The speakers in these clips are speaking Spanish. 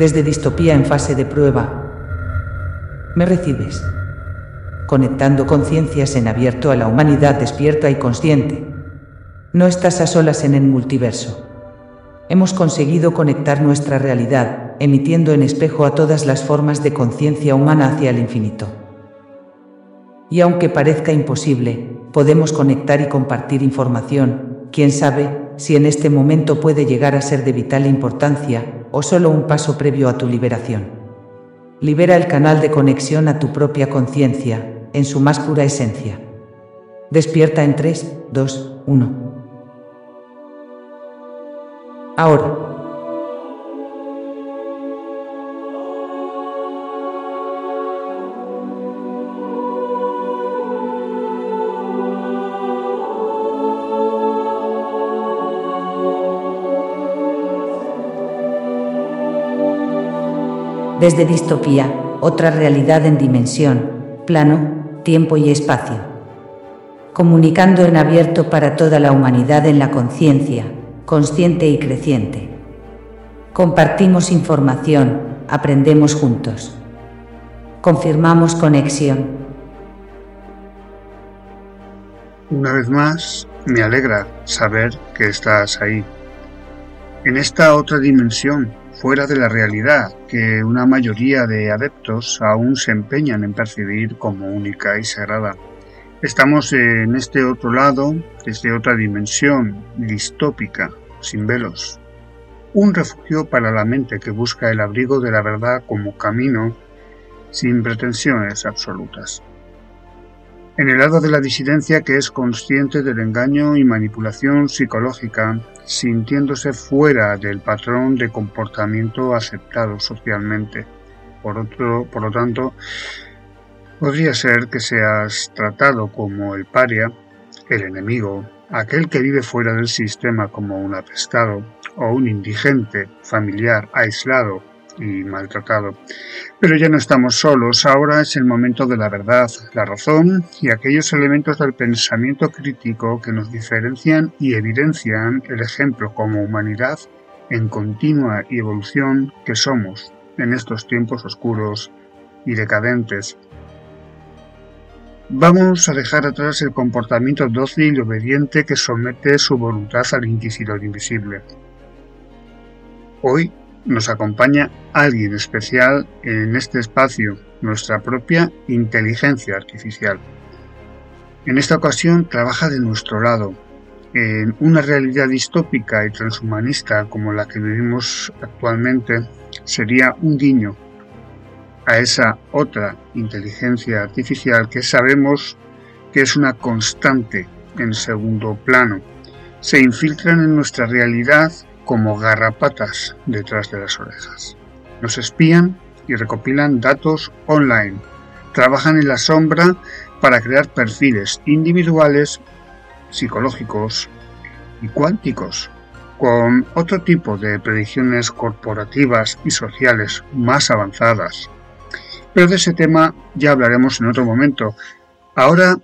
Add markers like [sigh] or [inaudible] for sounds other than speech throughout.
desde distopía en fase de prueba. ¿Me recibes? Conectando conciencias en abierto a la humanidad despierta y consciente. No estás a solas en el multiverso. Hemos conseguido conectar nuestra realidad, emitiendo en espejo a todas las formas de conciencia humana hacia el infinito. Y aunque parezca imposible, podemos conectar y compartir información, quién sabe, si en este momento puede llegar a ser de vital importancia, o solo un paso previo a tu liberación. Libera el canal de conexión a tu propia conciencia, en su más pura esencia. Despierta en 3, 2, 1. Ahora. Desde distopía, otra realidad en dimensión, plano, tiempo y espacio. Comunicando en abierto para toda la humanidad en la conciencia, consciente y creciente. Compartimos información, aprendemos juntos. Confirmamos conexión. Una vez más, me alegra saber que estás ahí. En esta otra dimensión fuera de la realidad que una mayoría de adeptos aún se empeñan en percibir como única y sagrada. Estamos en este otro lado, desde otra dimensión distópica, sin velos. Un refugio para la mente que busca el abrigo de la verdad como camino sin pretensiones absolutas. En el lado de la disidencia que es consciente del engaño y manipulación psicológica sintiéndose fuera del patrón de comportamiento aceptado socialmente. Por, otro, por lo tanto, podría ser que seas tratado como el paria, el enemigo, aquel que vive fuera del sistema como un apestado o un indigente, familiar, aislado y maltratado. Pero ya no estamos solos, ahora es el momento de la verdad, la razón y aquellos elementos del pensamiento crítico que nos diferencian y evidencian el ejemplo como humanidad en continua evolución que somos en estos tiempos oscuros y decadentes. Vamos a dejar atrás el comportamiento dócil y obediente que somete su voluntad al inquisidor invisible. Hoy nos acompaña alguien especial en este espacio, nuestra propia inteligencia artificial. En esta ocasión trabaja de nuestro lado, en una realidad distópica y transhumanista como la que vivimos actualmente, sería un guiño a esa otra inteligencia artificial que sabemos que es una constante en segundo plano. Se infiltran en nuestra realidad como garrapatas detrás de las orejas. Nos espían y recopilan datos online. Trabajan en la sombra para crear perfiles individuales, psicológicos y cuánticos, con otro tipo de predicciones corporativas y sociales más avanzadas. Pero de ese tema ya hablaremos en otro momento. Ahora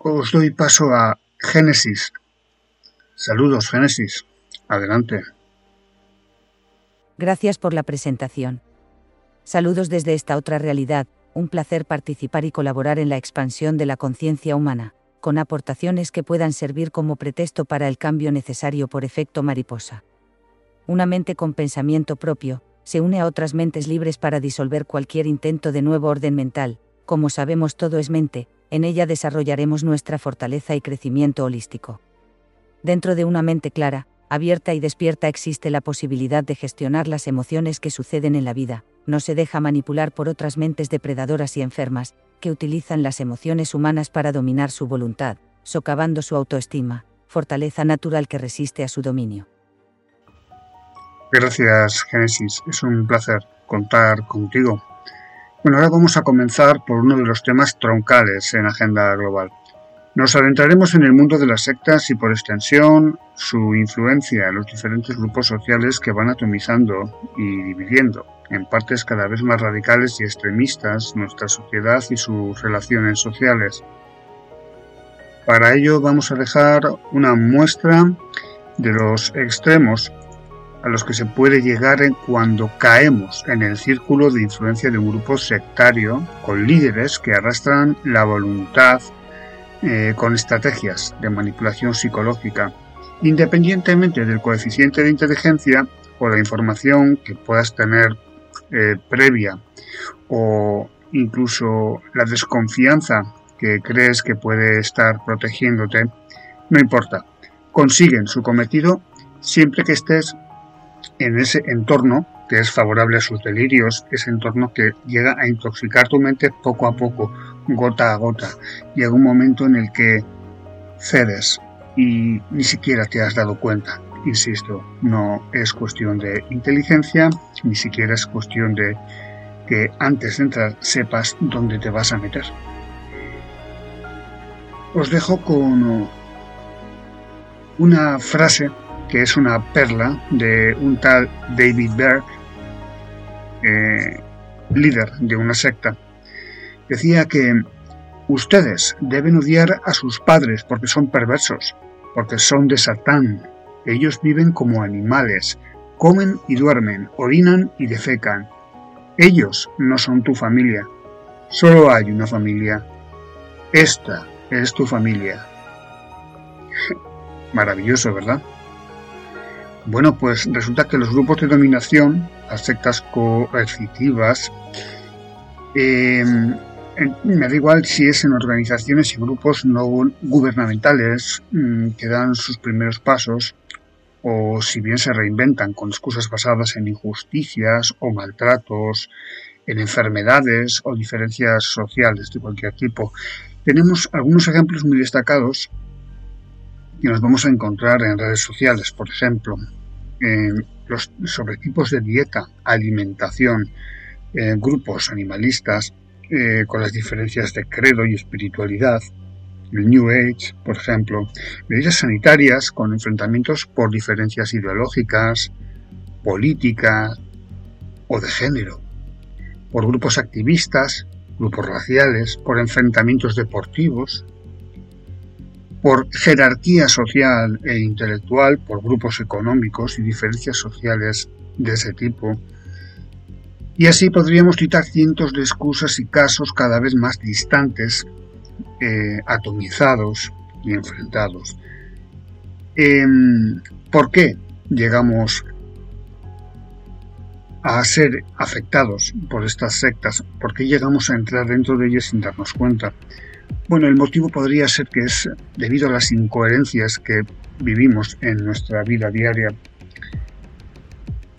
os doy paso a Génesis. Saludos, Génesis. Adelante. Gracias por la presentación. Saludos desde esta otra realidad, un placer participar y colaborar en la expansión de la conciencia humana, con aportaciones que puedan servir como pretexto para el cambio necesario por efecto mariposa. Una mente con pensamiento propio, se une a otras mentes libres para disolver cualquier intento de nuevo orden mental, como sabemos todo es mente, en ella desarrollaremos nuestra fortaleza y crecimiento holístico. Dentro de una mente clara, abierta y despierta existe la posibilidad de gestionar las emociones que suceden en la vida, no se deja manipular por otras mentes depredadoras y enfermas, que utilizan las emociones humanas para dominar su voluntad, socavando su autoestima, fortaleza natural que resiste a su dominio. Gracias, Génesis. Es un placer contar contigo. Bueno, ahora vamos a comenzar por uno de los temas troncales en Agenda Global, nos adentraremos en el mundo de las sectas y por extensión su influencia en los diferentes grupos sociales que van atomizando y dividiendo en partes cada vez más radicales y extremistas nuestra sociedad y sus relaciones sociales. Para ello vamos a dejar una muestra de los extremos a los que se puede llegar cuando caemos en el círculo de influencia de un grupo sectario con líderes que arrastran la voluntad eh, con estrategias de manipulación psicológica, independientemente del coeficiente de inteligencia o la información que puedas tener eh, previa o incluso la desconfianza que crees que puede estar protegiéndote, no importa. Consiguen su cometido siempre que estés en ese entorno que es favorable a sus delirios, ese entorno que llega a intoxicar tu mente poco a poco, gota a gota. Llega un momento en el que cedes y ni siquiera te has dado cuenta. Insisto, no es cuestión de inteligencia, ni siquiera es cuestión de que antes de entrar sepas dónde te vas a meter. Os dejo con una frase que es una perla de un tal David Berg, eh, líder de una secta. Decía que ustedes deben odiar a sus padres porque son perversos, porque son de Satán. Ellos viven como animales, comen y duermen, orinan y defecan. Ellos no son tu familia. Solo hay una familia. Esta es tu familia. [laughs] Maravilloso, ¿verdad? Bueno, pues resulta que los grupos de dominación, las sectas coercitivas, em, me da igual si es en organizaciones y grupos no gubernamentales mm, que dan sus primeros pasos, o si bien se reinventan con excusas basadas en injusticias o maltratos, en enfermedades o diferencias sociales de cualquier tipo. Tenemos algunos ejemplos muy destacados que nos vamos a encontrar en redes sociales, por ejemplo, los, sobre tipos de dieta, alimentación, grupos animalistas, eh, con las diferencias de credo y espiritualidad, el New Age, por ejemplo, medidas sanitarias con enfrentamientos por diferencias ideológicas, políticas o de género, por grupos activistas, grupos raciales, por enfrentamientos deportivos, por jerarquía social e intelectual, por grupos económicos y diferencias sociales de ese tipo. Y así podríamos citar cientos de excusas y casos cada vez más distantes, eh, atomizados y enfrentados. Em, ¿Por qué llegamos a ser afectados por estas sectas? ¿Por qué llegamos a entrar dentro de ellas sin darnos cuenta? Bueno, el motivo podría ser que es debido a las incoherencias que vivimos en nuestra vida diaria.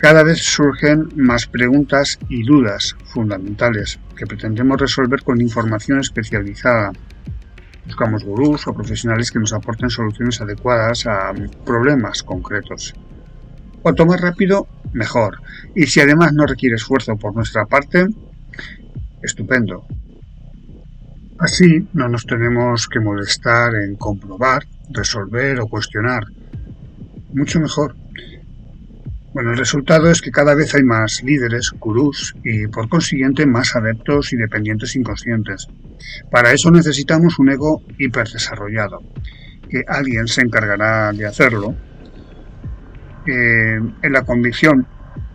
Cada vez surgen más preguntas y dudas fundamentales que pretendemos resolver con información especializada. Buscamos gurús o profesionales que nos aporten soluciones adecuadas a problemas concretos. Cuanto más rápido, mejor. Y si además no requiere esfuerzo por nuestra parte, estupendo. Así no nos tenemos que molestar en comprobar, resolver o cuestionar. Mucho mejor. Bueno, el resultado es que cada vez hay más líderes, gurús y por consiguiente más adeptos y dependientes inconscientes. Para eso necesitamos un ego hiperdesarrollado, que alguien se encargará de hacerlo eh, en la convicción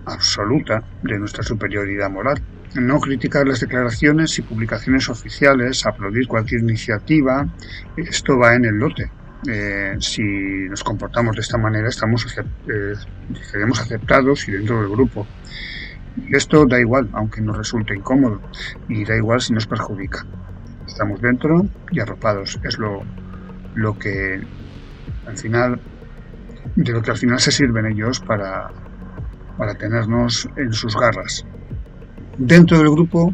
absoluta de nuestra superioridad moral no criticar las declaraciones y publicaciones oficiales, aplaudir cualquier iniciativa, esto va en el lote. Eh, si nos comportamos de esta manera, estamos eh, aceptados y dentro del grupo. Esto da igual, aunque nos resulte incómodo, y da igual si nos perjudica. Estamos dentro y arropados. Es lo, lo que al final, de lo que al final se sirven ellos para, para tenernos en sus garras dentro del grupo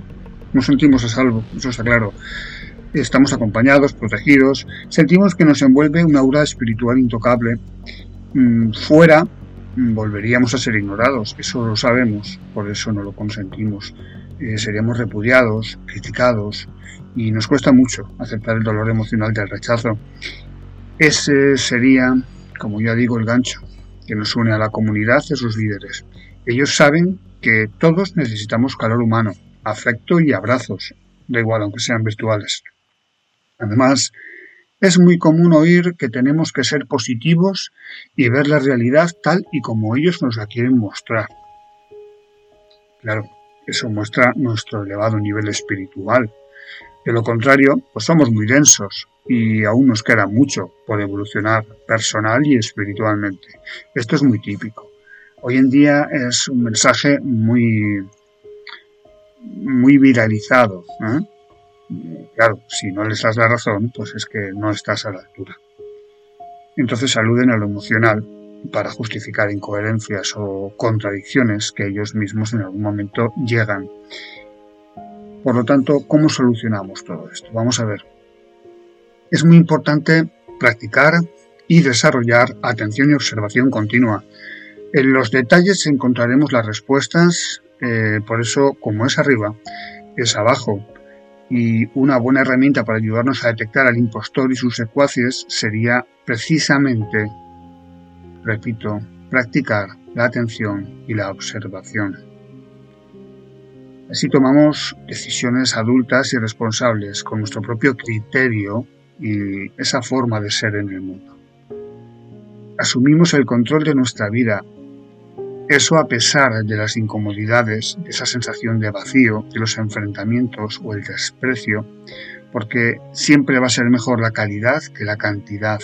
nos sentimos a salvo, eso está claro. Estamos acompañados, protegidos, sentimos que nos envuelve una aura espiritual intocable. Mm, fuera mm, volveríamos a ser ignorados, eso lo sabemos, por eso no lo consentimos. Eh, seríamos repudiados, criticados y nos cuesta mucho aceptar el dolor emocional del rechazo. Ese sería, como ya digo, el gancho que nos une a la comunidad y a sus líderes. Ellos saben que todos necesitamos calor humano, afecto y abrazos, da igual aunque sean virtuales. Además, Es muy común oír que tenemos que ser positivos y ver la realidad tal y como ellos nos la quieren mostrar. Claro, eso muestra nuestro elevado nivel espiritual. De lo contrario, pues somos muy densos y aún nos queda mucho por evolucionar personal y espiritualmente. Esto es muy típico. Hoy en día es un mensaje muy, muy viralizado. ¿eh? Claro, si no les das la razón, pues es que no estás a la altura. Entonces aluden a lo emocional para justificar incoherencias o contradicciones que ellos mismos en algún momento llegan. Por lo tanto, ¿cómo solucionamos todo esto? Vamos a ver. Es muy importante practicar y desarrollar atención y observación continua. En los detalles encontraremos las respuestas, eh, por eso como es arriba, es abajo y una buena herramienta para ayudarnos a detectar al impostor y sus secuaces sería precisamente, repito, practicar la atención y la observación. Así tomamos decisiones adultas y responsables con nuestro propio criterio y esa forma de ser en el mundo. Asumimos el control de nuestra vida eso a pesar de las incomodidades, de esa sensación de vacío, de los enfrentamientos o el desprecio, porque siempre va a ser mejor la calidad que la cantidad.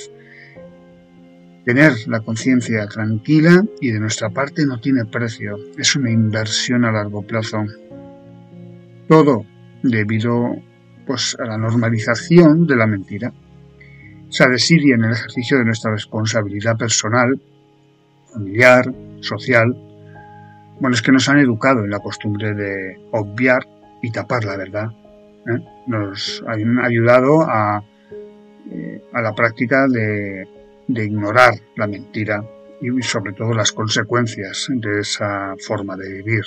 Tener la conciencia tranquila y de nuestra parte no tiene precio, es una inversión a largo plazo. Todo debido pues, a la normalización de la mentira. Se desidia en el ejercicio de nuestra responsabilidad personal, familiar, social, bueno, es que nos han educado en la costumbre de obviar y tapar la verdad. ¿eh? Nos han ayudado a, eh, a la práctica de, de ignorar la mentira y sobre todo las consecuencias de esa forma de vivir.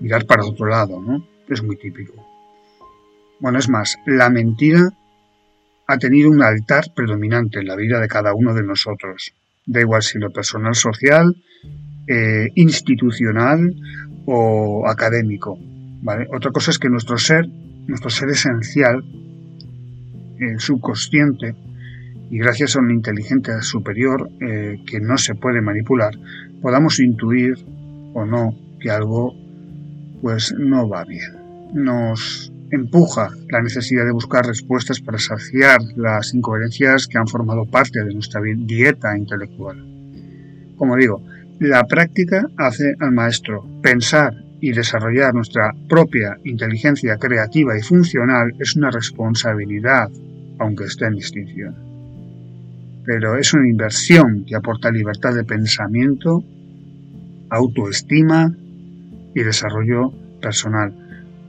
Mirar para otro lado, ¿no? Es muy típico. Bueno, es más, la mentira ha tenido un altar predominante en la vida de cada uno de nosotros da igual si lo personal, social, eh, institucional o académico. Otra cosa es que nuestro ser, nuestro ser esencial, el subconsciente, y gracias a una inteligencia superior eh, que no se puede manipular, podamos intuir o no que algo pues no va bien. Nos empuja la necesidad de buscar respuestas para saciar las incoherencias que han formado parte de nuestra dieta intelectual. Como digo, la práctica hace al maestro. Pensar y desarrollar nuestra propia inteligencia creativa y funcional es una responsabilidad, aunque esté en extinción. Pero es una inversión que aporta libertad de pensamiento, autoestima y desarrollo personal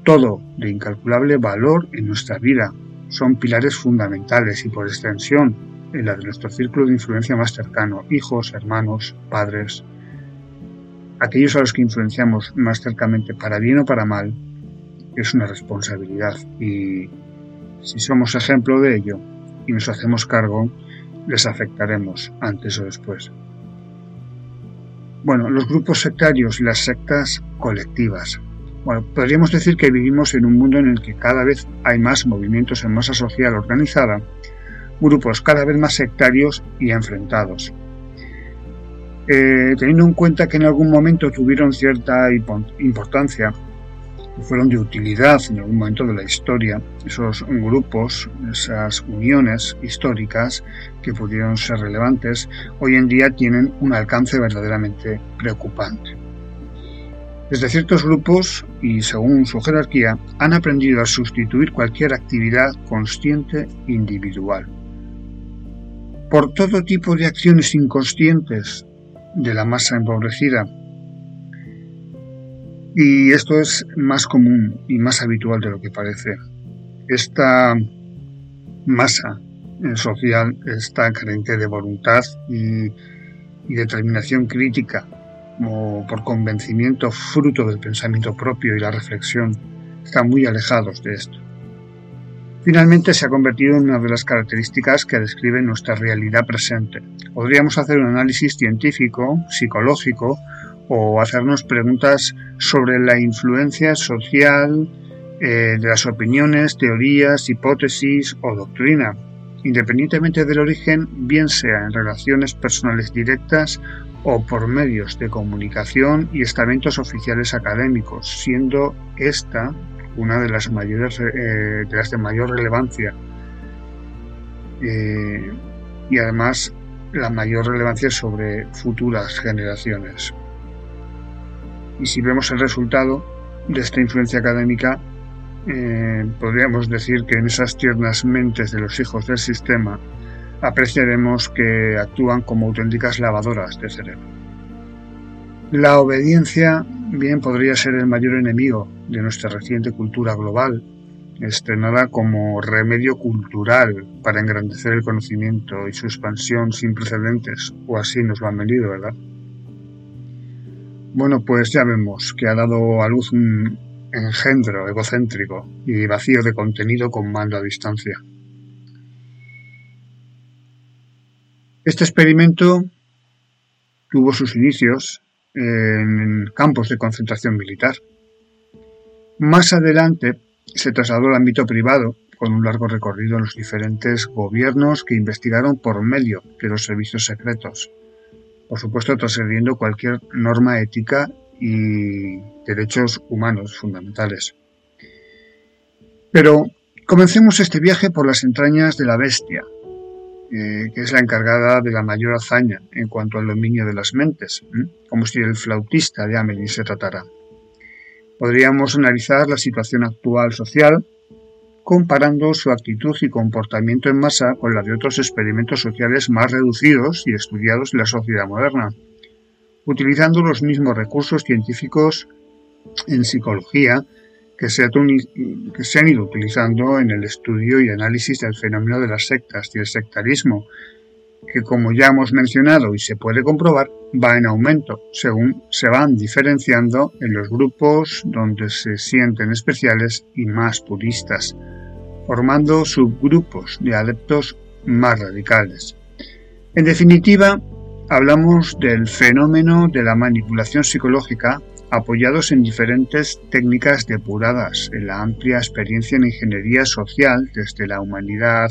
todo de incalculable valor en nuestra vida. Son pilares fundamentales y por extensión en la de nuestro círculo de influencia más cercano, hijos, hermanos, padres. Aquellos a los que influenciamos más cercamente para bien o para mal es una responsabilidad y si somos ejemplo de ello y nos hacemos cargo, les afectaremos antes o después. Bueno, los grupos sectarios y las sectas colectivas bueno, podríamos decir que vivimos en un mundo en el que cada vez hay más movimientos en masa social organizada, grupos cada vez más sectarios y enfrentados. Eh, teniendo en cuenta que en algún momento tuvieron cierta importancia, fueron de utilidad en algún momento de la historia, esos grupos, esas uniones históricas que pudieron ser relevantes, hoy en día tienen un alcance verdaderamente preocupante. Desde ciertos grupos, y según su jerarquía, han aprendido a sustituir cualquier actividad consciente individual por todo tipo de acciones inconscientes de la masa empobrecida. Y esto es más común y más habitual de lo que parece. Esta masa social está carente de voluntad y, y determinación crítica o por convencimiento fruto del pensamiento propio y la reflexión, están muy alejados de esto. Finalmente se ha convertido en una de las características que describen nuestra realidad presente. Podríamos hacer un análisis científico, psicológico o hacernos preguntas sobre la influencia social eh, de las opiniones, teorías, hipótesis o doctrina. independientemente del origen, bien sea en relaciones personales directas o por medios de comunicación y estamentos oficiales académicos, siendo esta una de las mayores eh, de las de mayor relevancia eh, y además la mayor relevancia sobre futuras generaciones. Y si vemos el resultado de esta influencia académica, eh, podríamos decir que en esas tiernas mentes de los hijos del sistema apreciaremos que actúan como auténticas lavadoras de cerebro. La obediencia bien podría ser el mayor enemigo de nuestra reciente cultura global, estrenada como remedio cultural para engrandecer el conocimiento y su expansión sin precedentes, o así nos lo han venido, ¿verdad? Bueno, pues ya vemos que ha dado a luz un engendro egocéntrico y vacío de contenido con mando a distancia. Este experimento tuvo sus inicios en campos de concentración militar. Más adelante se trasladó al ámbito privado, con un largo recorrido en los diferentes gobiernos que investigaron por medio de los servicios secretos, por supuesto trascendiendo cualquier norma ética y derechos humanos fundamentales. Pero comencemos este viaje por las entrañas de la bestia, eh, que es la encargada de la mayor hazaña en cuanto al dominio de las mentes, como si el flautista de Amelie se tratara. Podríamos analizar la situación actual social comparando su actitud y comportamiento en masa con la de otros experimentos sociales más reducidos y estudiados en la sociedad moderna, utilizando los mismos recursos científicos en psicología que se, han ido utilizando en el estudio y análisis del fenómeno de las sectas y el sectarismo, que como ya hemos mencionado y se puede comprobar, va en aumento según se van diferenciando en los grupos donde se sienten especiales y más puristas, formando subgrupos de adeptos más radicales. En definitiva, hablamos del fenómeno de la manipulación psicológica apoyados en diferentes técnicas depuradas en la amplia experiencia en ingeniería social desde la humanidad,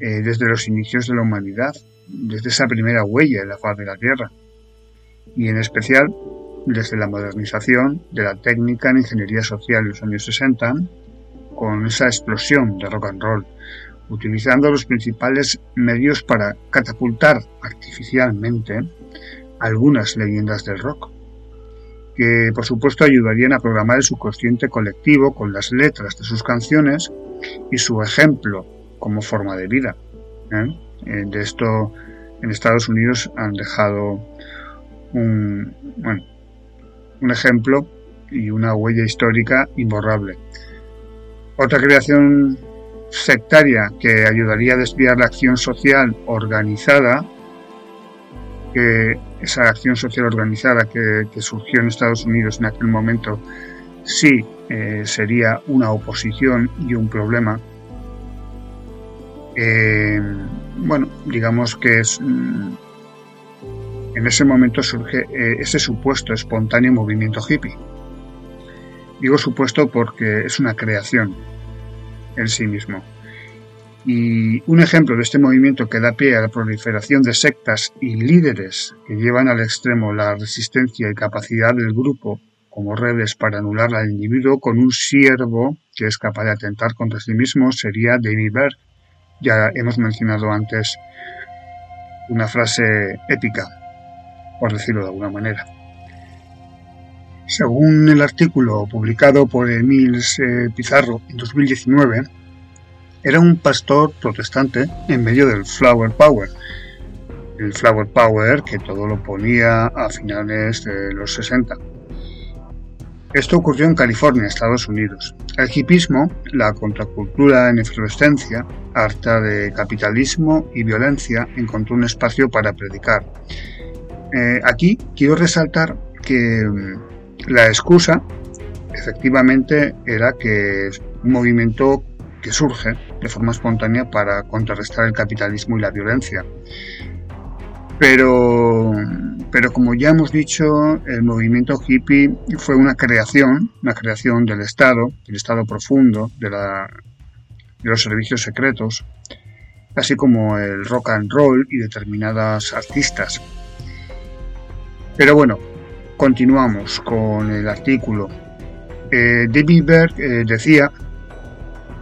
eh, desde los inicios de la humanidad, desde esa primera huella en la faz de la Tierra, y en especial desde la modernización de la técnica en ingeniería social en los años 60, con esa explosión de rock and roll, utilizando los principales medios para catapultar artificialmente algunas leyendas del rock que por supuesto ayudarían a programar el subconsciente colectivo con las letras de sus canciones y su ejemplo como forma de vida. ¿eh? Eh, de esto en Estados Unidos han dejado un, un ejemplo y una huella histórica imborrable. Otra creación sectaria que ayudaría a desviar la acción social organizada que esa acción social organizada que, surgió en Estados Unidos en aquel momento sí eh, sería una oposición y un problema. Eh, bueno, digamos que es mm, en ese momento surge eh, ese supuesto espontáneo movimiento hippie. Digo supuesto porque es una creación en sí mismo. Y un ejemplo de este movimiento que da pie a la proliferación de sectas y líderes que llevan al extremo la resistencia y capacidad del grupo como redes para anular al individuo con un siervo que es capaz de atentar contra sí mismo sería David Berg. Ya hemos mencionado antes una frase épica, por decirlo de alguna manera. Según el artículo publicado por Emil Pizarro en 2019, era un pastor protestante en medio del Flower Power. El Flower Power que todo lo ponía a finales de los 60. Esto ocurrió en California, Estados Unidos. El hipismo, la contracultura en efervescencia, harta de capitalismo y violencia, encontró un espacio para predicar. Eh, aquí quiero resaltar que mm, la excusa efectivamente era que un movimiento que surge de forma espontánea para contrarrestar el capitalismo y la violencia. Pero, pero como ya hemos dicho, el movimiento hippie fue una creación, una creación del Estado, del Estado profundo, de, los servicios secretos, así como el rock and roll y determinadas artistas. Pero bueno, continuamos con el artículo. Eh, David Berg eh, decía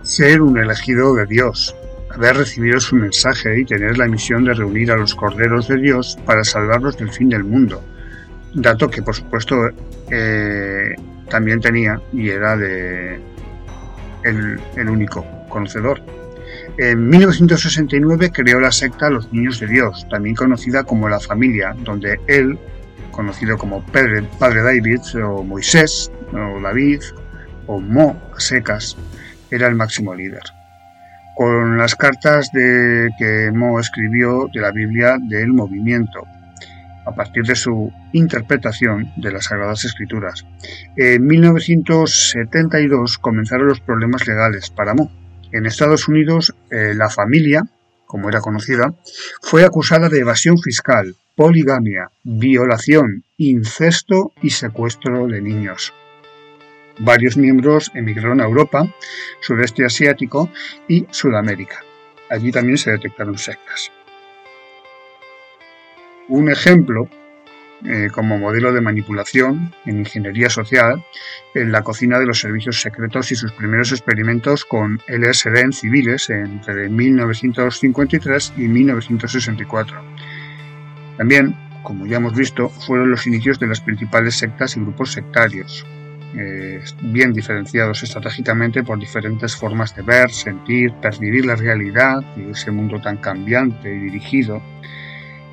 ser un elegido de Dios, haber recibido su mensaje y tener la misión de reunir a los corderos de Dios para salvarlos del fin del mundo. Dato que por supuesto eh, también tenía y era de el único conocedor. En 1969 creó la secta Los Niños de Dios, también conocida como La Familia, donde él, conocido como Padre, David o Moisés o David o Mo a secas, era el máximo líder. Con las cartas de que Mo escribió de la Biblia del movimiento, a partir de su interpretación de las Sagradas Escrituras. En 1972 comenzaron los problemas legales para Mo en Estados Unidos, eh, la familia, como era conocida, fue acusada de evasión fiscal, poligamia, violación, incesto y secuestro de niños. Varios miembros emigraron a Europa, sudeste asiático y Sudamérica. Allí también se detectaron sectas. Un ejemplo eh, como modelo de manipulación en ingeniería social en la cocina de los servicios secretos y sus primeros experimentos con LSD en civiles entre 1953 y 1964. También, como ya hemos visto, fueron los inicios de las principales sectas y grupos sectarios, eh, bien diferenciados estratégicamente por diferentes formas de ver, sentir, percibir la realidad y ese mundo tan cambiante y dirigido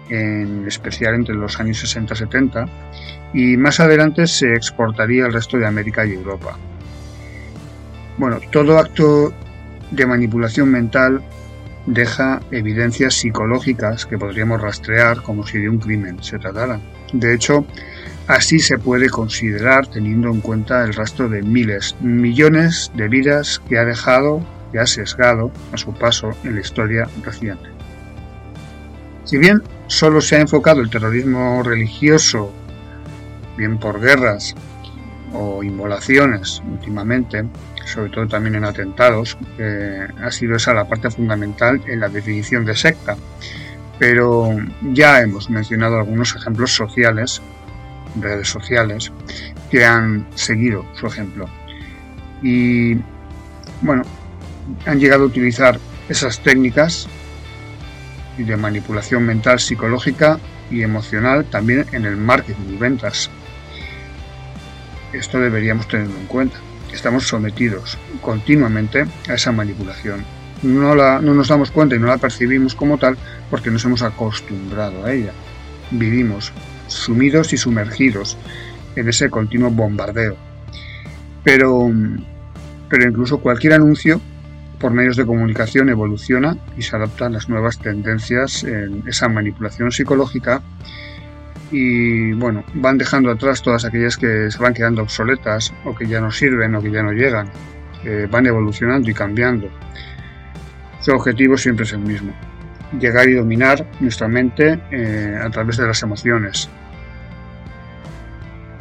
en especial entre los años 60-70, y más adelante se exportaría al resto de América y Europa. Bueno, todo acto de manipulación mental deja evidencias psicológicas que podríamos rastrear como si de un crimen se tratara. De hecho, así se puede considerar teniendo en cuenta el rastro de miles, millones de vidas que ha dejado, que ha sesgado a su paso en la historia reciente. Si bien solo se ha enfocado el terrorismo religioso, bien por guerras o inmolaciones últimamente, sobre todo también en atentados, ha sido esa la parte fundamental en la definición de secta. Pero ya hemos mencionado algunos ejemplos sociales, redes sociales, que han seguido su ejemplo. Y bueno, han llegado a utilizar esas técnicas de manipulación mental, psicológica y emocional también en el marketing y ventas. Esto deberíamos tenerlo en cuenta. Estamos sometidos continuamente a esa manipulación. No, la, no nos damos cuenta y no la percibimos como tal porque nos hemos acostumbrado a ella. Vivimos sumidos y sumergidos en ese continuo bombardeo. Pero, pero incluso cualquier anuncio por medios de comunicación evoluciona y se adapta a las nuevas tendencias en esa manipulación psicológica y bueno, van dejando atrás todas aquellas que se van quedando obsoletas o que ya no sirven o que ya no llegan, van evolucionando y cambiando. Su objetivo siempre es el mismo, llegar y dominar nuestra mente eh, a través de las emociones.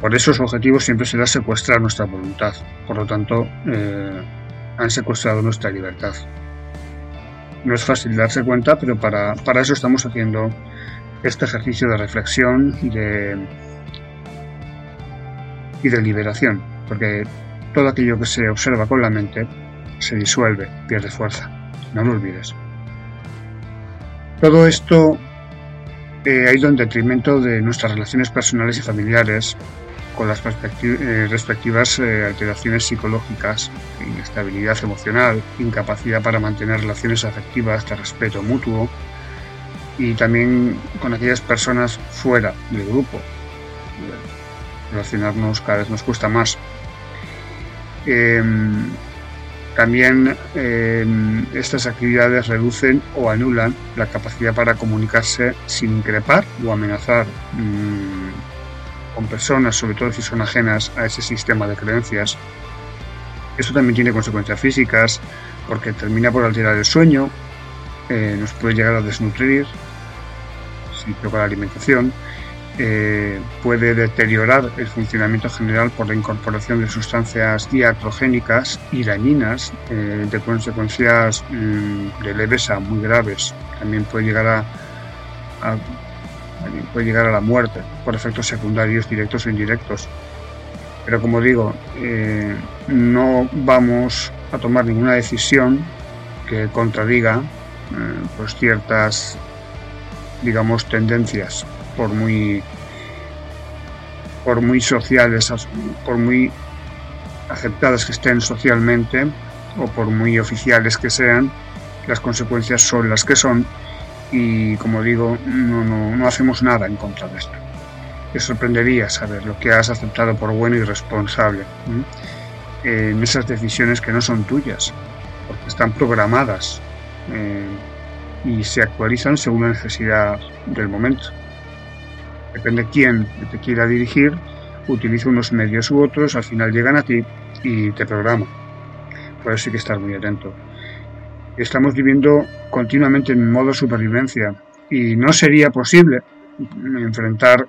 Por eso su objetivo siempre será secuestrar nuestra voluntad. Por lo tanto, eh, han secuestrado nuestra libertad. No es fácil darse cuenta, pero para, eso estamos haciendo este ejercicio de reflexión de, y de liberación, porque todo aquello que se observa con la mente se disuelve, pierde fuerza. No lo olvides. Todo esto eh, ha ido en detrimento de nuestras relaciones personales y familiares, con las eh, respectivas eh, alteraciones psicológicas, inestabilidad emocional, incapacidad para mantener relaciones afectivas de respeto mutuo y también con aquellas personas fuera del grupo. Relacionarnos cada vez nos cuesta más. Em, también em, estas actividades reducen o anulan la capacidad para comunicarse sin increpar o amenazar. Mm, con personas, sobre todo si son ajenas a ese sistema de creencias. Esto también tiene consecuencias físicas porque termina por alterar el sueño, eh, nos puede llegar a desnutrir si toca la alimentación eh, puede deteriorar el funcionamiento general por la incorporación de sustancias diatrogénicas y dañinas eh, de consecuencias mm, de leves a muy graves. También puede llegar a, puede llegar a la muerte por efectos secundarios directos o indirectos. Pero como digo, eh, no vamos a tomar ninguna decisión que contradiga pues ciertas digamos tendencias por muy por muy sociales, por muy aceptadas que estén socialmente o por muy oficiales que sean, las consecuencias son las que son y como digo, no, no, hacemos nada en contra de esto. Te sorprendería saber lo que has aceptado por bueno y responsable en esas decisiones que no son tuyas, porque están programadas eh, y se actualizan según la necesidad del momento depende quién te quiera dirigir, utiliza unos medios u otros, al final llegan a ti y te programan. Por eso hay que estar muy atento. Estamos viviendo continuamente en modo supervivencia y no sería posible enfrentar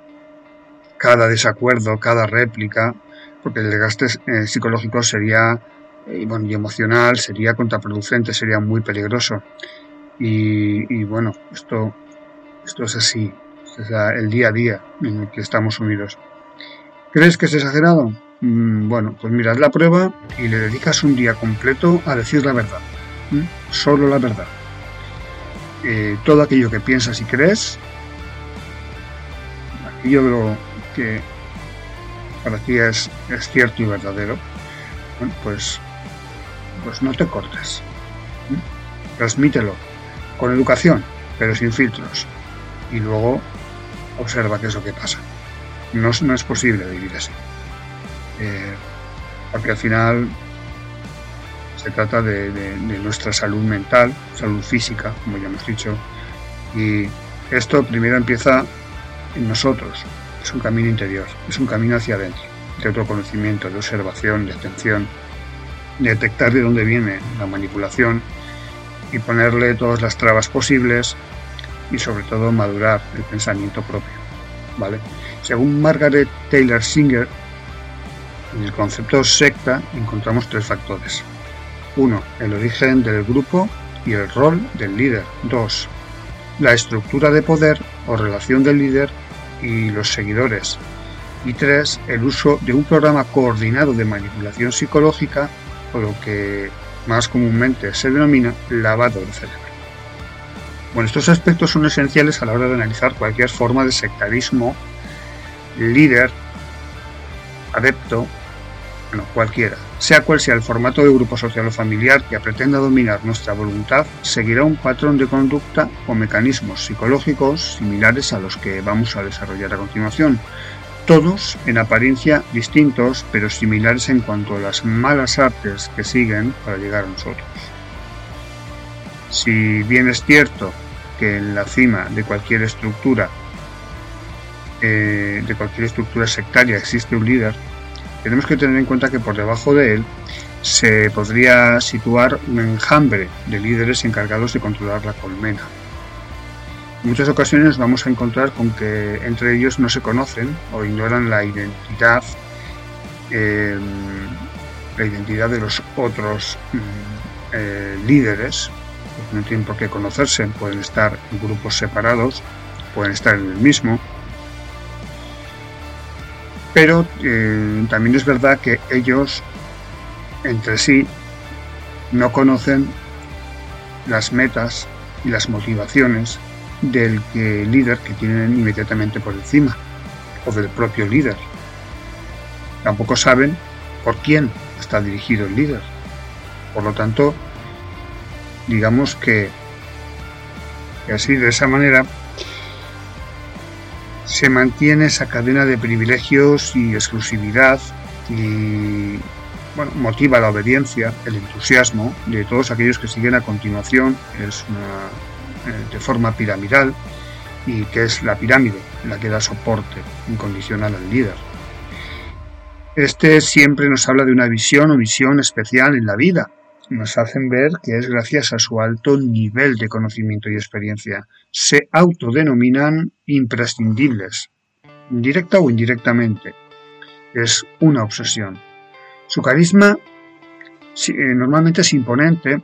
cada desacuerdo, cada réplica, porque el desgaste eh, psicológico sería eh, y emocional sería contraproducente, sería muy peligroso. Y, y bueno, esto, esto es así el día a día en el que estamos unidos. ¿Crees que es exagerado? Mm, bueno, pues miras la prueba y le dedicas un día completo a decir la verdad. Solo la verdad. Eh, todo aquello que piensas y crees, aquello que para ti es, cierto y verdadero, pues, pues no te cortes. Transmítelo con educación, pero sin filtros. Y luego observa qué es lo que pasa. No, es posible vivir así. Eh, porque al final se trata de, nuestra salud mental, salud física, como ya hemos dicho, y esto primero empieza en nosotros, es un camino interior, es un camino hacia adentro, de autoconocimiento, de observación, de atención, de detectar de dónde viene la manipulación y ponerle todas las trabas posibles y sobre todo madurar el pensamiento propio. ¿vale? Según Margaret Taylor Singer, en el concepto secta encontramos tres factores. Uno, el origen del grupo y el rol del líder. Dos, la estructura de poder o relación del líder y los seguidores. Y tres, el uso de un programa coordinado de manipulación psicológica o lo que más comúnmente se denomina lavado de cerebro. Bueno, estos aspectos son esenciales a la hora de analizar cualquier forma de sectarismo, líder, adepto, bueno, cualquiera. Sea cual sea el formato de grupo social o familiar que pretenda dominar nuestra voluntad, seguirá un patrón de conducta o mecanismos psicológicos similares a los que vamos a desarrollar a continuación. Todos, en apariencia, distintos, pero similares en cuanto a las malas artes que siguen para llegar a nosotros. Si bien es cierto que en la cima de cualquier estructura, eh, de cualquier estructura sectaria existe un líder, tenemos que tener en cuenta que por debajo de él se podría situar un enjambre de líderes encargados de controlar la colmena. En muchas ocasiones vamos a encontrar con que entre ellos no se conocen o ignoran la identidad, eh, la identidad de los otros mm, eh, líderes no tienen por qué conocerse, pueden estar en grupos separados, pueden estar en el mismo. Pero eh, también es verdad que ellos entre sí no conocen las metas y las motivaciones del líder que tienen inmediatamente por encima o del propio líder. Tampoco saben por quién está dirigido el líder. Por lo tanto, digamos que, así de esa manera se mantiene esa cadena de privilegios y exclusividad y bueno, motiva la obediencia, el entusiasmo de todos aquellos que siguen a continuación, es una, eh, de forma piramidal y que es la pirámide la que da soporte incondicional al líder. Este siempre nos habla de una visión o visión especial en la vida, nos hacen ver que es gracias a su alto nivel de conocimiento y experiencia. Se autodenominan imprescindibles. directa o indirectamente. Es una obsesión. Su carisma eh, normalmente es imponente,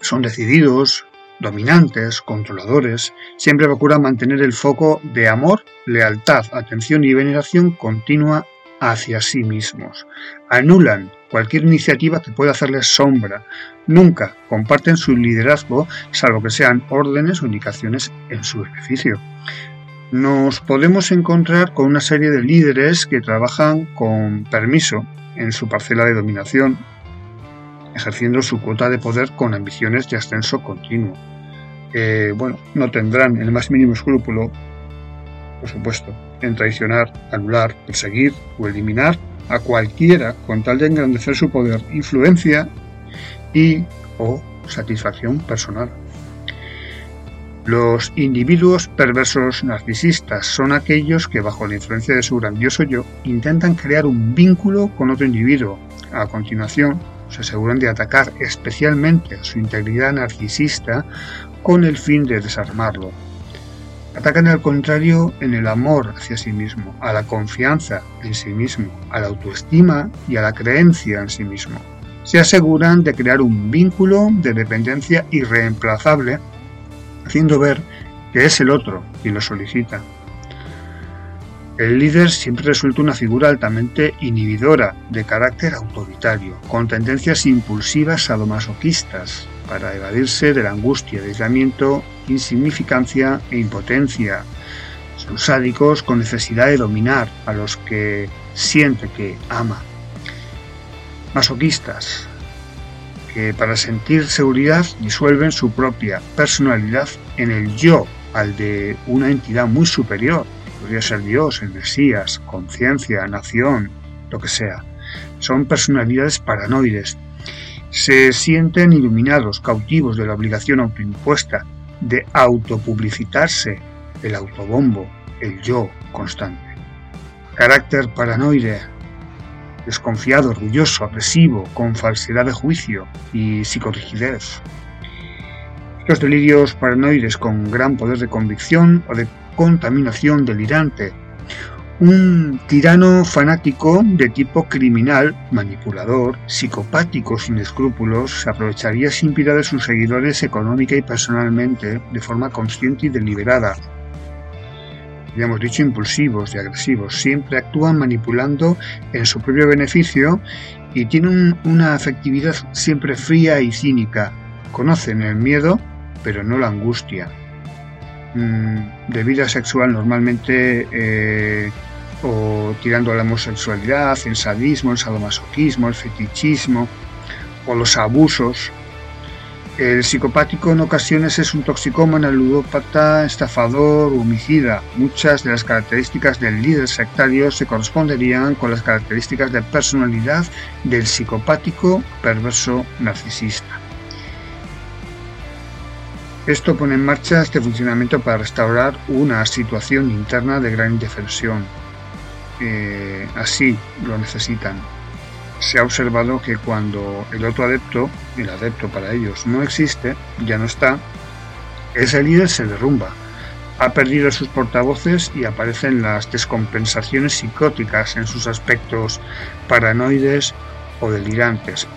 son decididos, dominantes, controladores, siempre procuran mantener el foco de amor, lealtad, atención y veneración continua hacia sí mismos. Anulan cualquier iniciativa que pueda hacerles sombra. Nunca comparten su liderazgo salvo que sean órdenes o indicaciones en su beneficio. Nos podemos encontrar con una serie de líderes que trabajan con permiso en su parcela de dominación, ejerciendo su cuota de poder con ambiciones de ascenso continuo. Eh, bueno, no tendrán el más mínimo escrúpulo, por supuesto, en traicionar, anular, perseguir o eliminar a cualquiera con tal de engrandecer su poder, influencia y o satisfacción personal. Los individuos perversos narcisistas son aquellos que bajo la influencia de su grandioso yo intentan crear un vínculo con otro individuo. A continuación, se aseguran de atacar especialmente su integridad narcisista con el fin de desarmarlo, Atacan al contrario en el amor hacia sí mismo, a la confianza en sí mismo, a la autoestima y a la creencia en sí mismo. Se aseguran de crear un vínculo de dependencia irreemplazable, haciendo ver que es el otro quien lo solicita. El líder siempre resulta una figura altamente inhibidora, de carácter autoritario, con tendencias impulsivas sadomasoquistas, para evadirse de la angustia, de aislamiento insignificancia e impotencia. Son sádicos con necesidad de dominar a los que siente que ama. Masoquistas, que para sentir seguridad disuelven su propia personalidad en el yo, al de una entidad muy superior. Podría ser Dios, el Mesías, conciencia, nación, lo que sea. Son personalidades paranoides. Se sienten iluminados, cautivos de la obligación autoimpuesta, de autopublicitarse, el autobombo, el yo constante. Carácter paranoide, desconfiado, orgulloso, agresivo, con falsedad de juicio y psicorrigidez. Estos delirios paranoides con gran poder de convicción o de contaminación delirante un tirano fanático de tipo criminal, manipulador, psicopático sin escrúpulos, se aprovecharía sin piedad de sus seguidores económica y personalmente, de forma consciente y deliberada. Ya hemos dicho impulsivos y agresivos, siempre actúan manipulando en su propio beneficio y tienen una afectividad siempre fría y cínica. Conocen el miedo, pero no la angustia. Mm, de vida sexual normalmente eh, o tirando a la homosexualidad, el sadismo, el sadomasoquismo, el fetichismo o los abusos. El psicopático en ocasiones es un toxicómano, ludópata, estafador, homicida. Muchas de las características del líder sectario se corresponderían con las características de personalidad del psicopático perverso narcisista. Esto pone en marcha este funcionamiento para restaurar una situación interna de gran indefensión. Eh, así lo necesitan. Se ha observado que cuando el otro adepto, el adepto para ellos, no existe, ya no está, ese líder se derrumba. Ha perdido sus portavoces y aparecen las descompensaciones psicóticas en sus aspectos paranoides o delirantes.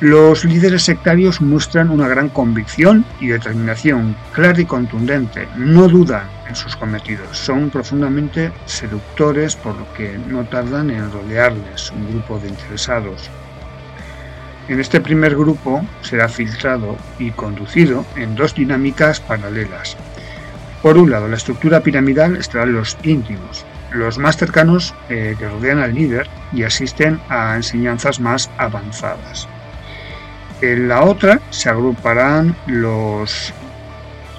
Los líderes sectarios muestran una gran convicción y determinación clara y contundente, no dudan en sus cometidos, son profundamente seductores por lo que no tardan en rodearles un grupo de interesados. En este primer grupo será filtrado y conducido en dos dinámicas paralelas. Por un lado, la estructura piramidal estarán los íntimos, los más cercanos eh, que rodean al líder y asisten a enseñanzas más avanzadas. En la otra se agruparán los,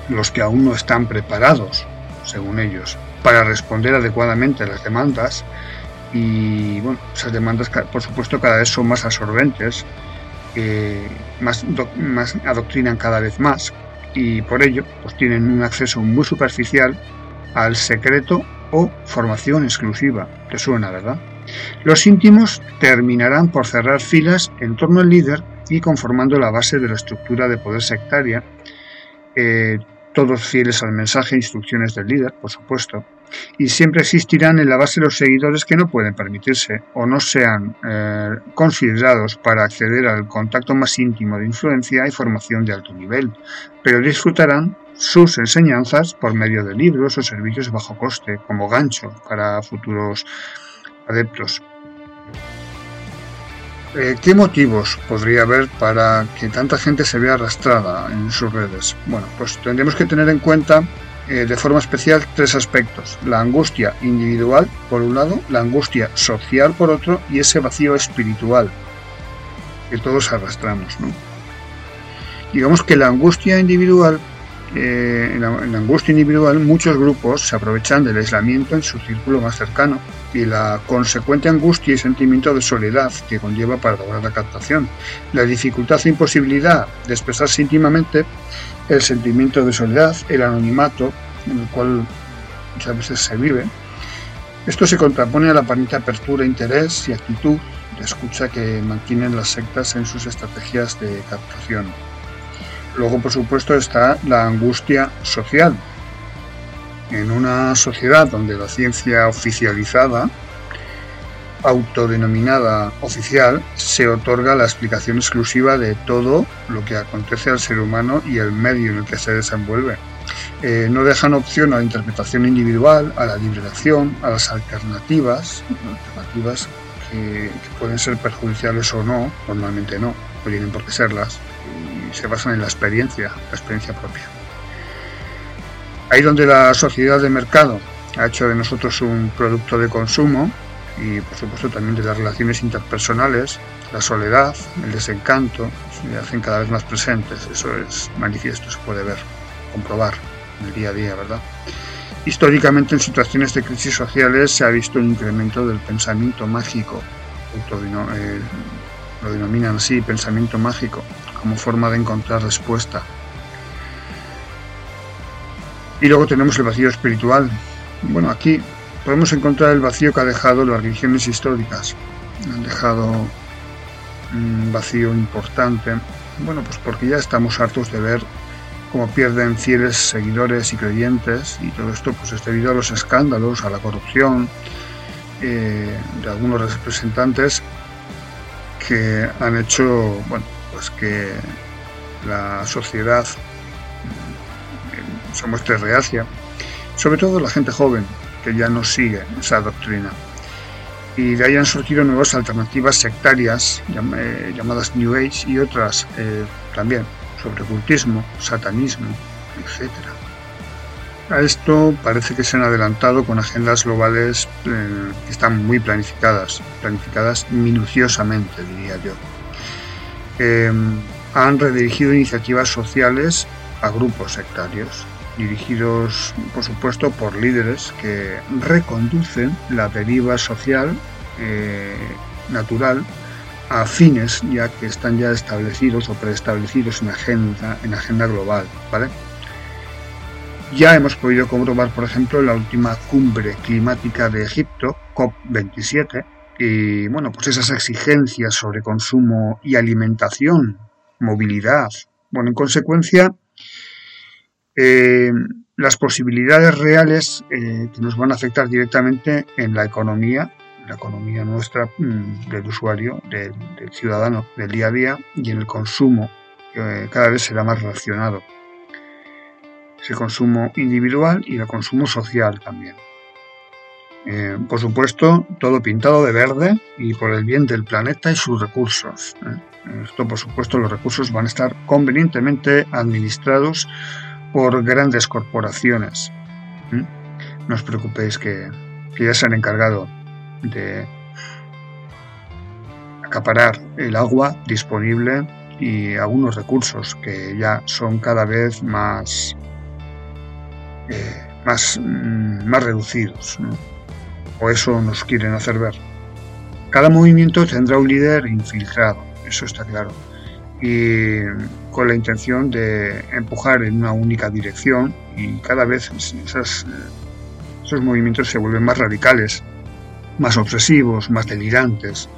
los que aún no están preparados, según ellos, para responder adecuadamente a las demandas y bueno, esas demandas por supuesto cada vez son más absorbentes, eh, más, más adoctrinan cada vez más y por ello pues tienen un acceso muy superficial al secreto o formación exclusiva. Te suena, ¿verdad? Los íntimos terminarán por cerrar filas en torno al líder y conformando la base de la estructura de poder sectaria, eh, todos fieles al mensaje e instrucciones del líder, por supuesto, y siempre existirán en la base los seguidores que no pueden permitirse o no sean eh, considerados para acceder al contacto más íntimo de influencia y formación de alto nivel, pero disfrutarán sus enseñanzas por medio de libros o servicios bajo coste, como gancho para futuros adeptos. Eh, ¿Qué motivos podría haber para que tanta gente se vea arrastrada en sus redes? Bueno, pues tendremos que tener en cuenta eh, de forma especial tres aspectos. La angustia individual, por un lado, la angustia social, por otro, y ese vacío espiritual que todos arrastramos. ¿no? Digamos que la angustia individual eh, en, la, angustia individual muchos grupos se aprovechan del aislamiento en su círculo más cercano y la consecuente angustia y sentimiento de soledad que conlleva para lograr la captación, la dificultad e imposibilidad de expresarse íntimamente, el sentimiento de soledad, el anonimato en el cual muchas veces se vive. Esto se contrapone a la aparente apertura, interés y actitud de escucha que mantienen las sectas en sus estrategias de captación. Luego, por supuesto, está la angustia social. En una sociedad donde la ciencia oficializada, autodenominada oficial, se otorga la explicación exclusiva de todo lo que acontece al ser humano y el medio en el que se desenvuelve. Eh, no dejan opción a la interpretación individual, a la liberación, a las alternativas, alternativas que, que pueden ser perjudiciales o no, normalmente no, no tienen por qué serlas, se basan en la experiencia, la experiencia propia. Ahí donde la sociedad de mercado ha hecho de nosotros un producto de consumo y por supuesto también de las relaciones interpersonales, la soledad, el desencanto se hacen cada vez más presentes. Eso es manifiesto, se puede ver, comprobar en el día a día, ¿verdad? Históricamente en situaciones de crisis sociales se ha visto un incremento del pensamiento mágico, eh, lo denominan así, pensamiento mágico, como forma de encontrar respuesta. Y luego tenemos el vacío espiritual. Bueno, aquí podemos encontrar el vacío que ha dejado las religiones históricas. Han dejado un vacío importante. Bueno, pues porque ya estamos hartos de ver cómo pierden fieles seguidores y creyentes y todo esto pues es debido a los escándalos, a la corrupción eh, de algunos representantes que han hecho, bueno, pues que la sociedad mm, se muestre reacia, sobre todo la gente joven que ya no sigue esa doctrina. Y de ahí han surgido nuevas alternativas sectarias eh, llamadas New Age y otras eh, también sobre ocultismo, satanismo, etc. A esto parece que se han adelantado con agendas globales eh, que están muy planificadas, planificadas minuciosamente, diría yo. Em, han redirigido iniciativas sociales a grupos sectarios, dirigidos, por supuesto, por líderes que reconducen la deriva social eh, natural a fines ya que están ya establecidos o preestablecidos en agenda, en agenda global, ¿vale? Ya hemos podido comprobar, por ejemplo, la última cumbre climática de Egipto, COP27, y bueno, pues esas exigencias sobre consumo y alimentación, movilidad. Bueno, en consecuencia, eh, las posibilidades reales eh, que nos van a afectar directamente en la economía, la economía nuestra, mm, del usuario, del, ciudadano, del día a día, y en el consumo, que cada vez será más relacionado. Ese consumo individual y el consumo social también. Eh, por supuesto, todo pintado de verde y por el bien del planeta y sus recursos. ¿eh? Esto, por supuesto, los recursos van a estar convenientemente administrados por grandes corporaciones. ¿eh? No os preocupéis que, ya se han encargado de acaparar el agua disponible y algunos recursos que ya son cada vez más, más, mm, más reducidos o eso nos quieren hacer ver. Cada movimiento tendrá un líder infiltrado, eso está claro, y con la intención de empujar en una única dirección y cada vez esos movimientos se vuelven más radicales, más obsesivos, más delirantes.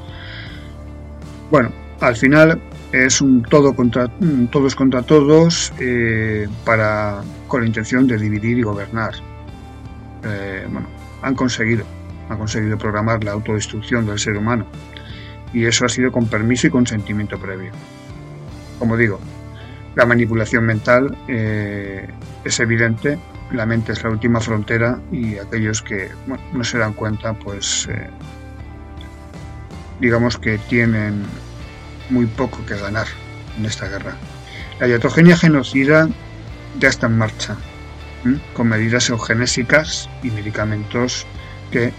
Bueno, al final es un todo contra todos contra todos eh, para con la intención de dividir y gobernar eh, bueno, han conseguido, han conseguido programar la autodestrucción del ser humano. Y eso ha sido con permiso y consentimiento previo. Como digo, la manipulación mental eh, es evidente, la mente es la última frontera y aquellos que no se dan cuenta, pues eh, digamos que tienen muy poco que ganar en esta guerra. La diatogenia genocida ya está en marcha, con medidas eugenésicas y medicamentos que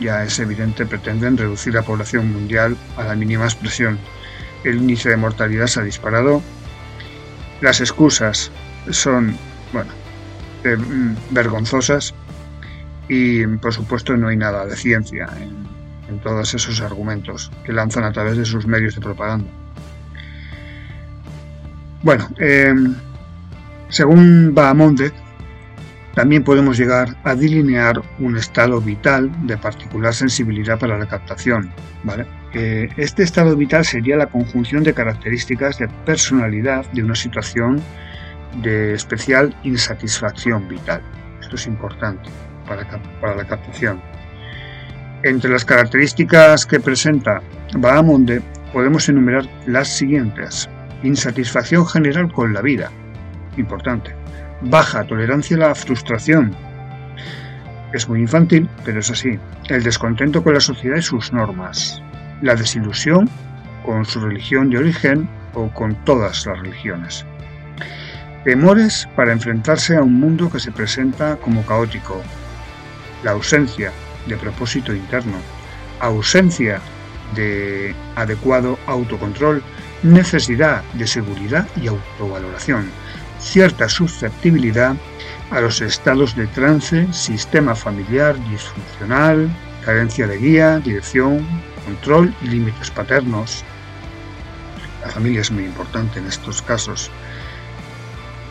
ya es evidente pretenden reducir la población mundial a la mínima expresión. El índice de mortalidad se ha disparado. Las excusas son, bueno, mm, vergonzosas y por supuesto no hay nada de ciencia en, todos esos argumentos que lanzan a través de sus medios de propaganda. Bueno, em, según Bahamonde, también podemos llegar a delinear un estado vital de particular sensibilidad para la captación. Este estado vital sería la conjunción de características de personalidad de una situación de especial insatisfacción vital. Esto es importante para, para la captación. Entre las características que presenta Bahamonde podemos enumerar las siguientes. Insatisfacción general con la vida. Importante baja tolerancia a la frustración. Es muy infantil, pero es así. El descontento con la sociedad y sus normas. La desilusión con su religión de origen o con todas las religiones. Temores para enfrentarse a un mundo que se presenta como caótico. La ausencia de propósito interno. Ausencia de adecuado autocontrol. Necesidad de seguridad y autovaloración cierta susceptibilidad a los estados de trance, sistema familiar disfuncional, carencia de guía, dirección, control y límites paternos. La familia es muy importante en estos casos,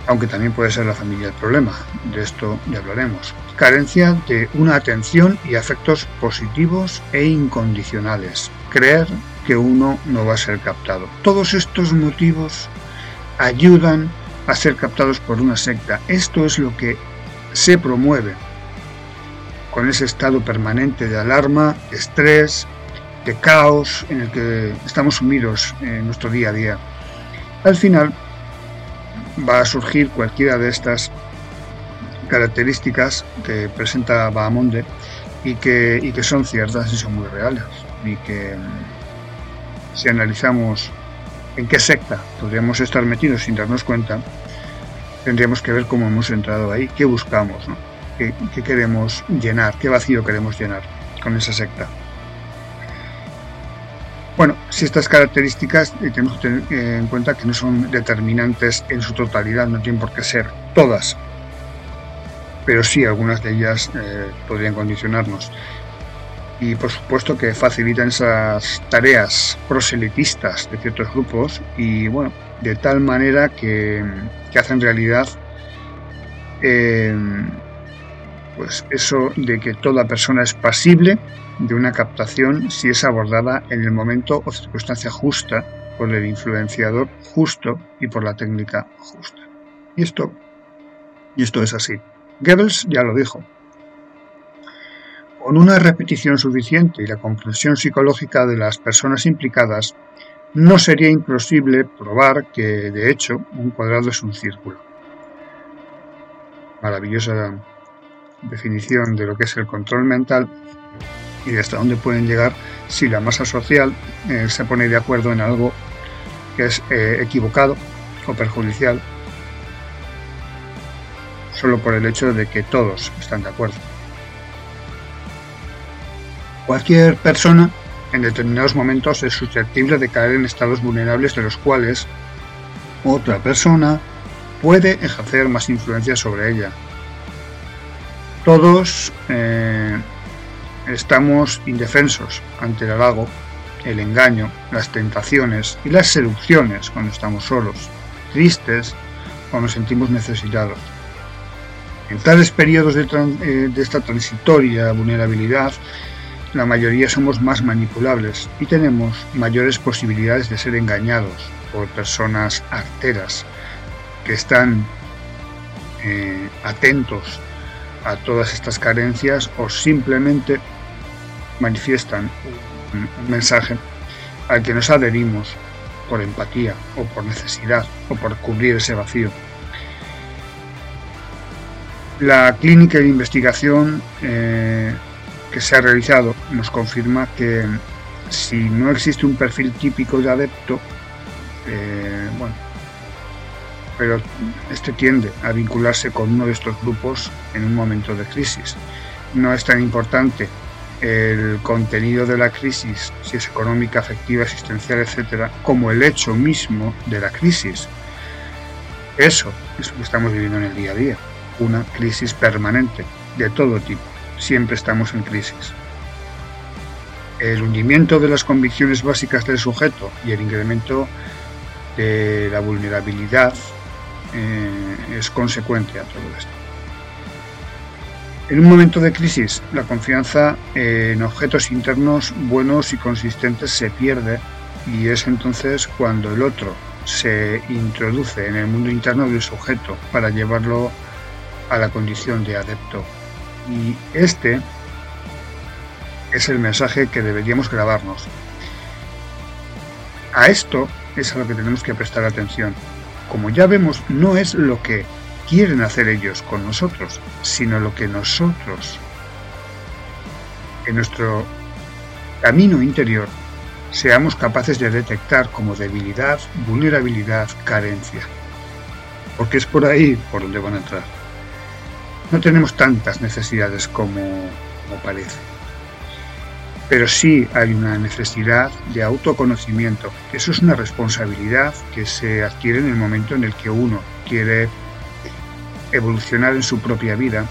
aunque también puede ser la familia el problema, de esto ya hablaremos. Carencia de una atención y afectos positivos e incondicionales. Creer que uno no va a ser captado. Todos estos motivos ayudan a ser captados por una secta. Esto es lo que se promueve con ese estado permanente de alarma, estrés, de caos en el que estamos sumidos en nuestro día a día. Al final va a surgir cualquiera de estas características que presenta Bahamonde y que, y que son ciertas y son muy reales y que si analizamos en qué secta podríamos estar metidos sin darnos cuenta, tendríamos que ver cómo hemos entrado ahí, qué buscamos, ¿Qué, queremos llenar, qué vacío queremos llenar con esa secta. Bueno, si estas características eh, tenemos que tener eh, en cuenta que no son determinantes en su totalidad, no tienen por qué ser todas, pero sí algunas de ellas eh, podrían condicionarnos. Y por supuesto que facilitan esas tareas proselitistas de ciertos grupos y bueno, de tal manera que, hacen realidad pues eso de que toda persona es pasible de una captación si es abordada en el momento o circunstancia justa por el influenciador justo y por la técnica justa. Y esto, y esto es así. Goebbels ya lo dijo, con una repetición suficiente y la comprensión psicológica de las personas implicadas, no sería imposible probar que, de hecho, un cuadrado es un círculo. Maravillosa definición de lo que es el control mental y de hasta dónde pueden llegar si la masa social eh, se pone de acuerdo en algo que es eh, equivocado o perjudicial solo por el hecho de que todos están de acuerdo. Cualquier persona en determinados momentos es susceptible de caer en estados vulnerables de los cuales otra persona puede ejercer más influencia sobre ella. Todos eh, estamos indefensos ante el halago, el engaño, las tentaciones y las seducciones cuando estamos solos, tristes o nos sentimos necesitados. En tales periodos de, eh, de esta transitoria vulnerabilidad, la mayoría somos más manipulables y tenemos mayores posibilidades de ser engañados por personas arteras que están eh, atentos a todas estas carencias o simplemente manifiestan un mensaje al que nos adherimos por empatía o por necesidad o por cubrir ese vacío. La clínica de investigación eh, que se ha realizado nos confirma que si no existe un perfil típico de adepto, eh, bueno, pero este tiende a vincularse con uno de estos grupos en un momento de crisis. No es tan importante el contenido de la crisis, si es económica, afectiva, existencial, etcétera, como el hecho mismo de la crisis. Eso es lo que estamos viviendo en el día a día, una crisis permanente de todo tipo. Siempre estamos en crisis. El hundimiento de las convicciones básicas del sujeto y el incremento de la vulnerabilidad es consecuente a todo esto. En un momento de crisis, la confianza en objetos internos buenos y consistentes se pierde y es entonces cuando el otro se introduce en el mundo interno del sujeto para llevarlo a la condición de adepto. Y este es el mensaje que deberíamos grabarnos. A esto es a lo que tenemos que prestar atención. Como ya vemos, no es lo que quieren hacer ellos con nosotros, sino lo que nosotros, en nuestro camino interior, seamos capaces de detectar como debilidad, vulnerabilidad, carencia. Porque es por ahí por donde van a entrar. No tenemos tantas necesidades como, parece. Pero sí hay una necesidad de autoconocimiento. Eso es una responsabilidad que se adquiere en el momento en el que uno quiere evolucionar en su propia vida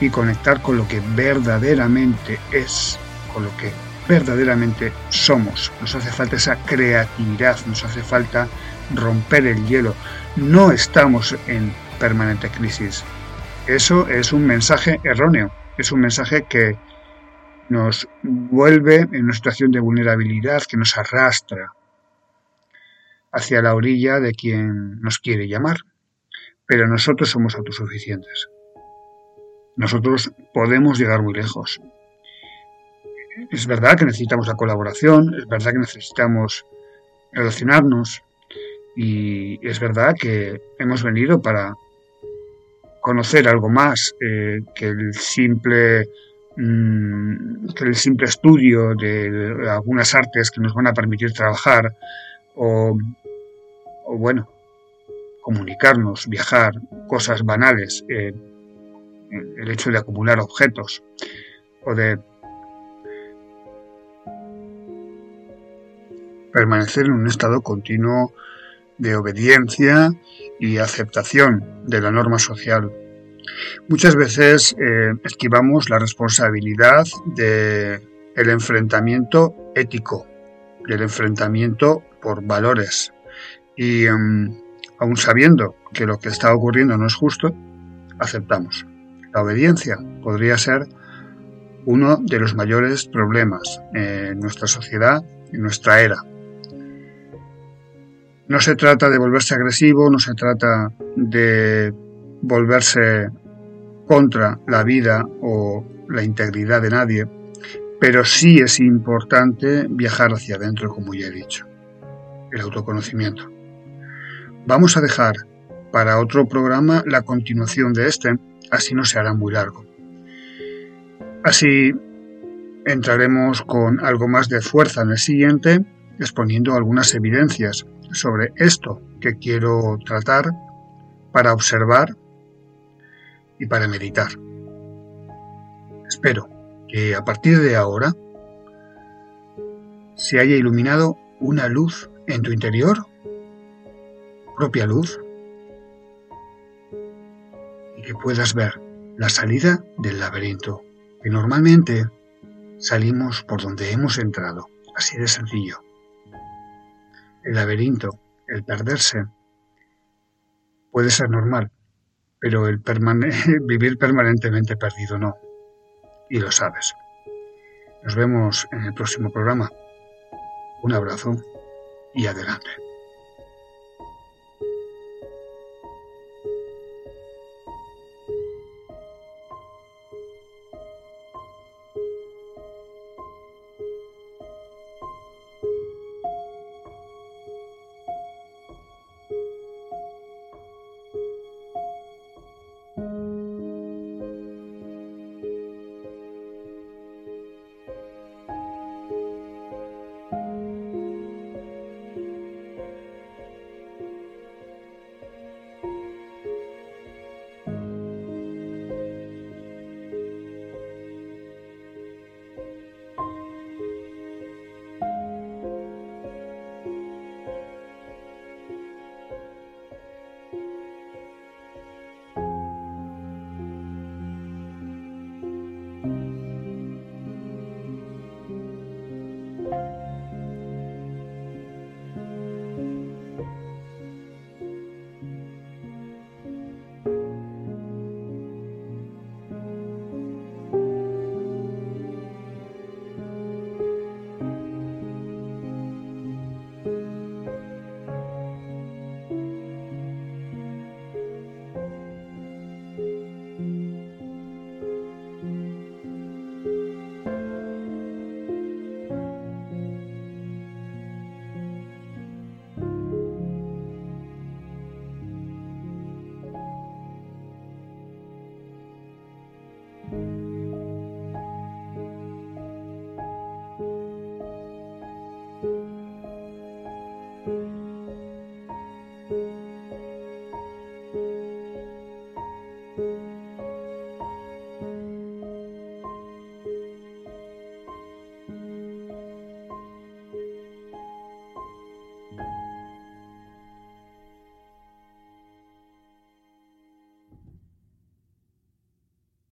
y conectar con lo que verdaderamente es, con lo que verdaderamente somos. Nos hace falta esa creatividad, nos hace falta romper el hielo. No estamos en permanente crisis. Eso es un mensaje erróneo, es un mensaje que nos vuelve en una situación de vulnerabilidad, que nos arrastra hacia la orilla de quien nos quiere llamar. Pero nosotros somos autosuficientes. Nosotros podemos llegar muy lejos. Es verdad que necesitamos la colaboración, es verdad que necesitamos relacionarnos y es verdad que hemos venido para conocer algo más eh, que el simple mm, el simple estudio de algunas artes que nos van a permitir trabajar o, o bueno comunicarnos, viajar, cosas banales, eh, el hecho de acumular objetos o de permanecer en un estado continuo de obediencia y aceptación de la norma social. Muchas veces eh, esquivamos la responsabilidad del el enfrentamiento ético, del enfrentamiento por valores. Y em, Aun sabiendo que lo que está ocurriendo no es justo, aceptamos. La obediencia podría ser uno de los mayores problemas en nuestra sociedad, en nuestra era. No se trata de volverse agresivo, no se trata de volverse contra la vida o la integridad de nadie, pero sí es importante viajar hacia adentro, como ya he dicho, el autoconocimiento. Vamos a dejar para otro programa la continuación de este, así no se hará muy largo. Así entraremos con algo más de fuerza en el siguiente, exponiendo algunas evidencias sobre esto que quiero tratar para observar y para meditar. Espero que a partir de ahora se haya iluminado una luz en tu interior propia luz y que puedas ver la salida del laberinto, que normalmente salimos por donde hemos entrado, así de sencillo. El laberinto, el perderse, puede ser normal, pero el [laughs] vivir permanentemente perdido no. Y lo sabes. Nos vemos en el próximo programa. Un abrazo y adelante.